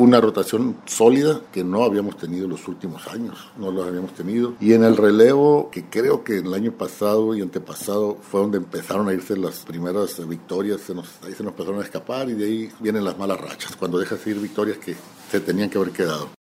una rotación sólida que no habíamos tenido los últimos años, no los habíamos tenido. Y en el relevo, que creo que el año pasado y antepasado fue donde empezaron a irse las primeras victorias, se nos, ahí se nos empezaron a escapar y de ahí vienen las malas rachas, cuando dejas ir victorias que se tenían que haber quedado.